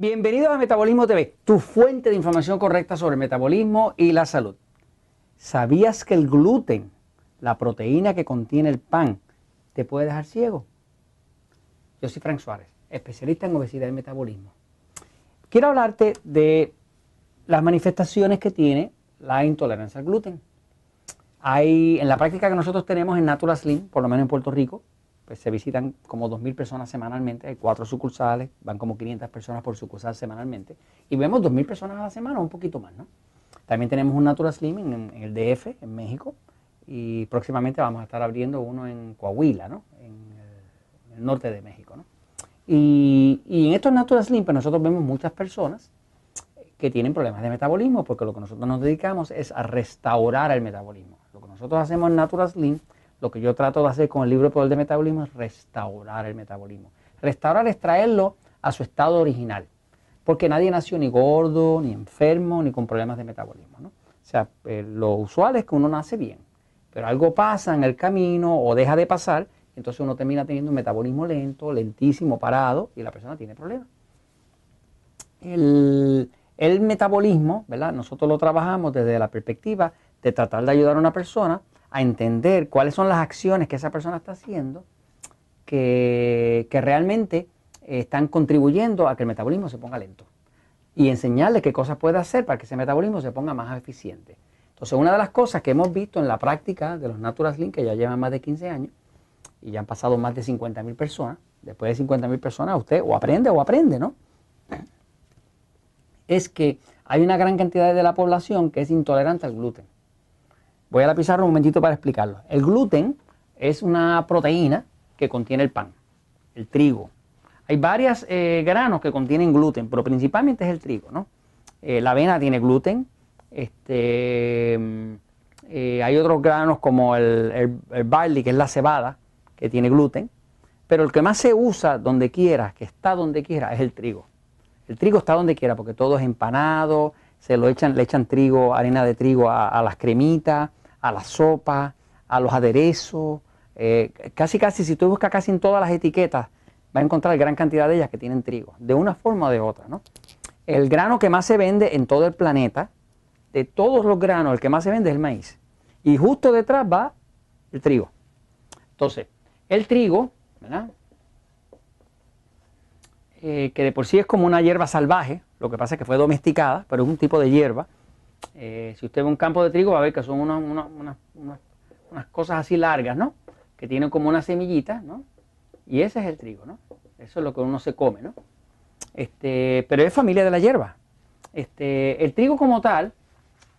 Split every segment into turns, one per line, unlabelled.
Bienvenidos a Metabolismo TV, tu fuente de información correcta sobre el metabolismo y la salud. ¿Sabías que el gluten, la proteína que contiene el pan, te puede dejar ciego? Yo soy Frank Suárez, especialista en obesidad y metabolismo. Quiero hablarte de las manifestaciones que tiene la intolerancia al gluten. Hay, en la práctica que nosotros tenemos en Natural Slim, por lo menos en Puerto Rico, pues se visitan como 2.000 personas semanalmente, hay cuatro sucursales, van como 500 personas por sucursal semanalmente, y vemos 2.000 personas a la semana, un poquito más, ¿no? También tenemos un Natural Slim en, el DF, en México, y próximamente vamos a estar abriendo uno en Coahuila, ¿no? En el, norte de México, ¿no? Y, y, en estos Natural Slim, pues nosotros vemos muchas personas que tienen problemas de metabolismo, porque lo que nosotros nos dedicamos es a restaurar el metabolismo. Lo que nosotros hacemos en Natural Slim lo que yo trato de hacer con el libro de Poder de Metabolismo es restaurar el metabolismo. Restaurar es traerlo a su estado original. Porque nadie nació ni gordo, ni enfermo, ni con problemas de metabolismo. ¿no? O sea, eh, lo usual es que uno nace bien. Pero algo pasa en el camino o deja de pasar, entonces uno termina teniendo un metabolismo lento, lentísimo, parado, y la persona tiene problemas. El, el metabolismo, ¿verdad? Nosotros lo trabajamos desde la perspectiva de tratar de ayudar a una persona a entender cuáles son las acciones que esa persona está haciendo que, realmente están contribuyendo a que el metabolismo se ponga lento. Y enseñarle qué cosas puede hacer para que ese metabolismo se ponga más eficiente. Entonces, una de las cosas que hemos visto en la práctica de los Natural Slim, que ya llevan más de 15 años, y ya han pasado más de 50 mil personas, después de 50 mil personas usted o aprende o aprende, ¿no? Es que hay una gran cantidad de la población que es intolerante al gluten. Voy a la pizarra un momentito para explicarlo. El gluten es una proteína que contiene el pan, el trigo. Hay varios eh, granos que contienen gluten, pero principalmente es el trigo, ¿no? Eh, la avena tiene gluten. Este, mm, eh, hay otros granos como el, barley, que es la cebada, que tiene gluten. Pero el que más se usa donde quiera, que está donde quiera, es el trigo. El trigo está donde quiera porque todo es empanado, se lo echan, le echan trigo, arena de trigo a las cremitas, a la sopa, a los aderezos. Eh, casi, casi, si tú buscas casi en todas las etiquetas, vas a encontrar gran cantidad de ellas que tienen trigo, de una forma o de otra. ¿no? El grano que más se vende en todo el planeta, de todos los granos, el que más se vende es el maíz. Y justo detrás va el trigo. Entonces, el trigo, ¿verdad? Eh, que de por sí es como una hierba salvaje, lo que pasa es que fue domesticada, pero es un tipo de hierba eh, si usted ve un campo de trigo, va a ver que son unas, cosas así largas, ¿no? Que tienen como una semillita, ¿no? Y ese es el trigo, ¿no? Eso es lo que uno se come, ¿no? Este, pero es familia de la hierba. Este, el trigo como tal,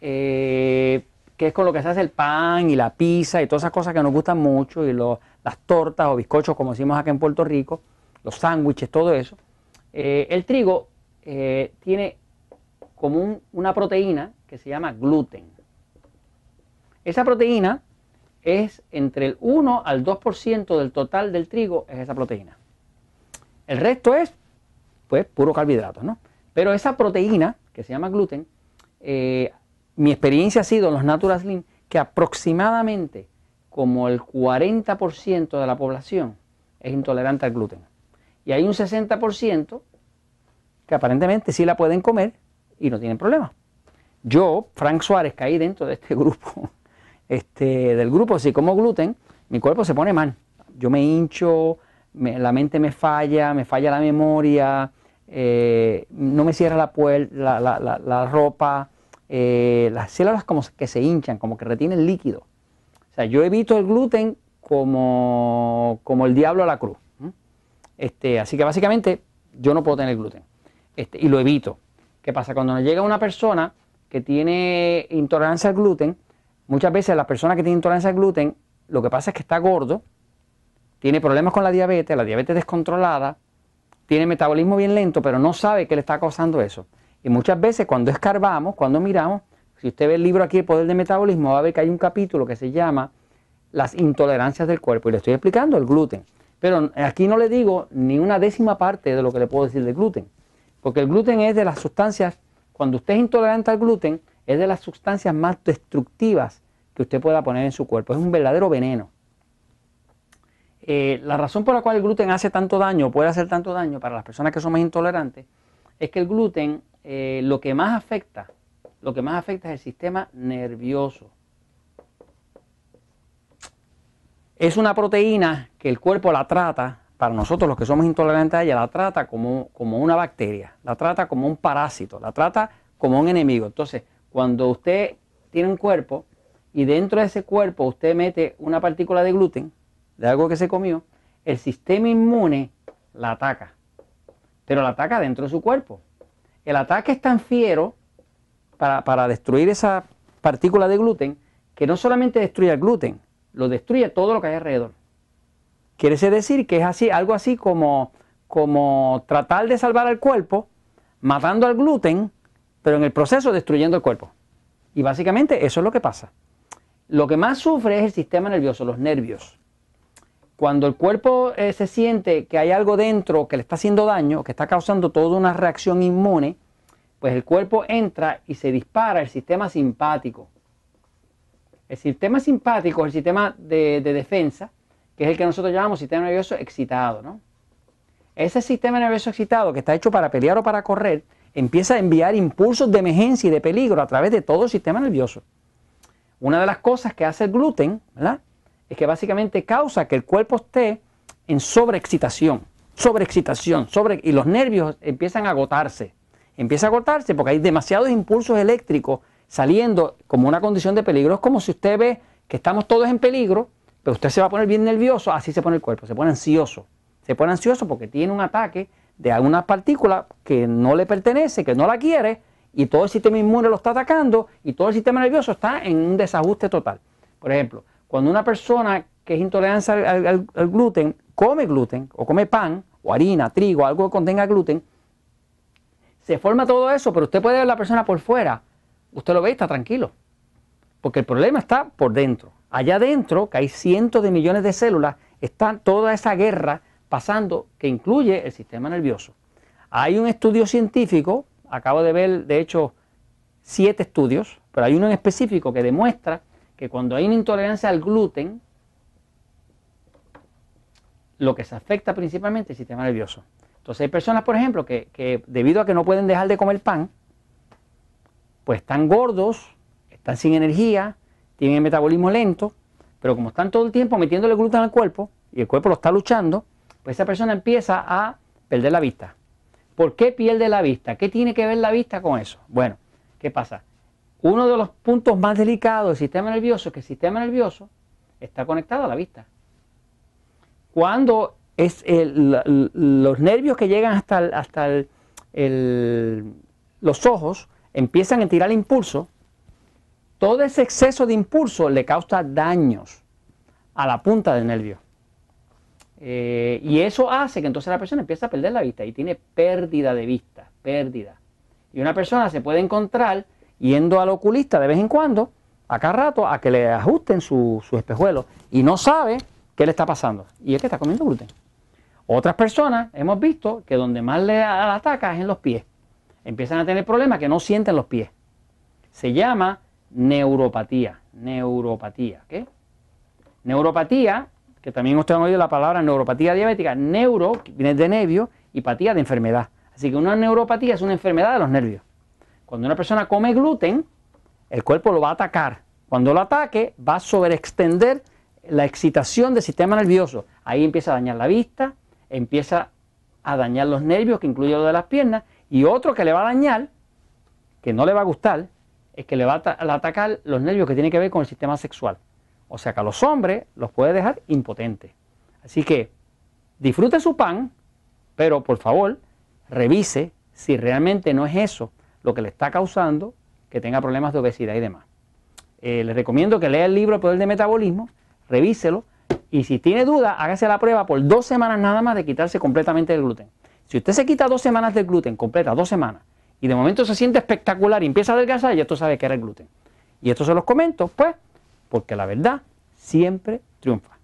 eh, que es con lo que se hace el pan y la pizza y todas esas cosas que nos gustan mucho, y las tortas o bizcochos, como decimos acá en Puerto Rico, los sándwiches, todo eso. Eh, el trigo tiene como una proteína que se llama gluten. Esa proteína es entre el 1 al 2% del total del trigo, es esa proteína. El resto es, pues, puro carbohidratos, ¿no? Pero esa proteína, que se llama gluten, eh, mi experiencia ha sido en los Natural Slim que aproximadamente como el 40% de la población es intolerante al gluten. Y hay un 60% que aparentemente sí la pueden comer y no tienen problema. Yo, Frank Suárez, caí dentro de este grupo, este, del grupo, si como gluten, mi cuerpo se pone mal. Yo me hincho, la mente me falla, me falla la memoria, eh, no me cierra la, la, la, ropa, eh, las células como que se hinchan, como que retienen líquido. O sea, yo evito el gluten como, como el diablo a la cruz. Este, así que básicamente yo no puedo tener gluten. Este, y lo evito. ¿Qué pasa? Cuando nos llega una persona que tiene intolerancia al gluten, muchas veces la persona que tiene intolerancia al gluten, lo que pasa es que está gordo, tiene problemas con la diabetes, la diabetes descontrolada, tiene metabolismo bien lento, pero no sabe qué le está causando eso. Y muchas veces cuando escarbamos, cuando miramos, si usted ve el libro aquí, El Poder del Metabolismo, va a ver que hay un capítulo que se llama Las intolerancias del cuerpo. Y le estoy explicando el gluten. Pero aquí no le digo ni una décima parte de lo que le puedo decir del gluten. Porque el gluten es de las sustancias cuando usted es intolerante al gluten, es de las sustancias más destructivas que usted pueda poner en su cuerpo. Es un verdadero veneno. Eh, la razón por la cual el gluten hace tanto daño, puede hacer tanto daño para las personas que son más intolerantes, es que el gluten eh, lo que más afecta, lo que más afecta es el sistema nervioso. Es una proteína que el cuerpo la trata, para nosotros los que somos intolerantes a ella, la trata como, como una bacteria, la trata como un parásito, la trata como un enemigo. Entonces, cuando usted tiene un cuerpo y dentro de ese cuerpo usted mete una partícula de gluten, de algo que se comió, el sistema inmune la ataca, pero la ataca dentro de su cuerpo. El ataque es tan fiero para, para destruir esa partícula de gluten que no solamente destruye el gluten, lo destruye todo lo que hay alrededor. Quiere decir que es así, algo así como, como tratar de salvar al cuerpo, matando al gluten, pero en el proceso destruyendo el cuerpo. Y básicamente eso es lo que pasa. Lo que más sufre es el sistema nervioso, los nervios. Cuando el cuerpo eh, se siente que hay algo dentro que le está haciendo daño, que está causando toda una reacción inmune, pues el cuerpo entra y se dispara el sistema simpático. El sistema simpático es el sistema de, defensa, que es el que nosotros llamamos sistema nervioso excitado. ¿no? Ese sistema nervioso excitado que está hecho para pelear o para correr, empieza a enviar impulsos de emergencia y de peligro a través de todo el sistema nervioso. Una de las cosas que hace el gluten, ¿verdad? Es que básicamente causa que el cuerpo esté en sobreexcitación, sobreexcitación, sobre, y los nervios empiezan a agotarse. Empieza a agotarse porque hay demasiados impulsos eléctricos saliendo como una condición de peligro. Es como si usted ve que estamos todos en peligro, pero usted se va a poner bien nervioso, así se pone el cuerpo, se pone ansioso. Se pone ansioso porque tiene un ataque de alguna partícula que no le pertenece, que no la quiere, y todo el sistema inmune lo está atacando y todo el sistema nervioso está en un desajuste total. Por ejemplo, cuando una persona que es intolerante al, gluten come gluten o come pan o harina, trigo, algo que contenga gluten, se forma todo eso, pero usted puede ver a la persona por fuera, usted lo ve y está tranquilo, porque el problema está por dentro. Allá adentro, que hay cientos de millones de células, está toda esa guerra pasando que incluye el sistema nervioso. Hay un estudio científico, acabo de ver de hecho siete estudios, pero hay uno en específico que demuestra que cuando hay una intolerancia al gluten, lo que se afecta principalmente es el sistema nervioso. Entonces hay personas, por ejemplo, que, que debido a que no pueden dejar de comer pan, pues están gordos, están sin energía, tienen el metabolismo lento, pero como están todo el tiempo metiéndole gluten al cuerpo y el cuerpo lo está luchando, pues esa persona empieza a perder la vista. ¿Por qué pierde la vista? ¿Qué tiene que ver la vista con eso? Bueno, ¿qué pasa? Uno de los puntos más delicados del sistema nervioso es que el sistema nervioso está conectado a la vista. Cuando es los nervios que llegan hasta, hasta los ojos empiezan a tirar impulso, todo ese exceso de impulso le causa daños a la punta del nervio. Eh, y eso hace que entonces la persona empiece a perder la vista y tiene pérdida de vista, pérdida. Y una persona se puede encontrar yendo al oculista de vez en cuando, acá rato, a que le ajusten su, su espejuelo y no sabe qué le está pasando. Y es que está comiendo gluten. Otras personas hemos visto que donde más le ataca es en los pies. Empiezan a tener problemas que no sienten los pies. Se llama neuropatía. Neuropatía. ¿qué? Neuropatía que también ustedes han oído la palabra neuropatía diabética, neuro viene de nervio y patía de enfermedad. Así que una neuropatía es una enfermedad de los nervios. Cuando una persona come gluten, el cuerpo lo va a atacar. Cuando lo ataque, va a sobreextender la excitación del sistema nervioso. Ahí empieza a dañar la vista, empieza a dañar los nervios, que incluye lo de las piernas, y otro que le va a dañar, que no le va a gustar, es que le va a atacar los nervios que tienen que ver con el sistema sexual. O sea que a los hombres los puede dejar impotentes. Así que disfrute su pan, pero por favor revise si realmente no es eso lo que le está causando que tenga problemas de obesidad y demás. Eh, les recomiendo que lea el libro El Poder de Metabolismo, revíselo y si tiene duda, hágase la prueba por dos semanas nada más de quitarse completamente el gluten. Si usted se quita dos semanas del gluten, completa dos semanas, y de momento se siente espectacular y empieza a adelgazar, ya tú sabes que era el gluten. Y esto se los comento, pues, porque la verdad siempre triunfa.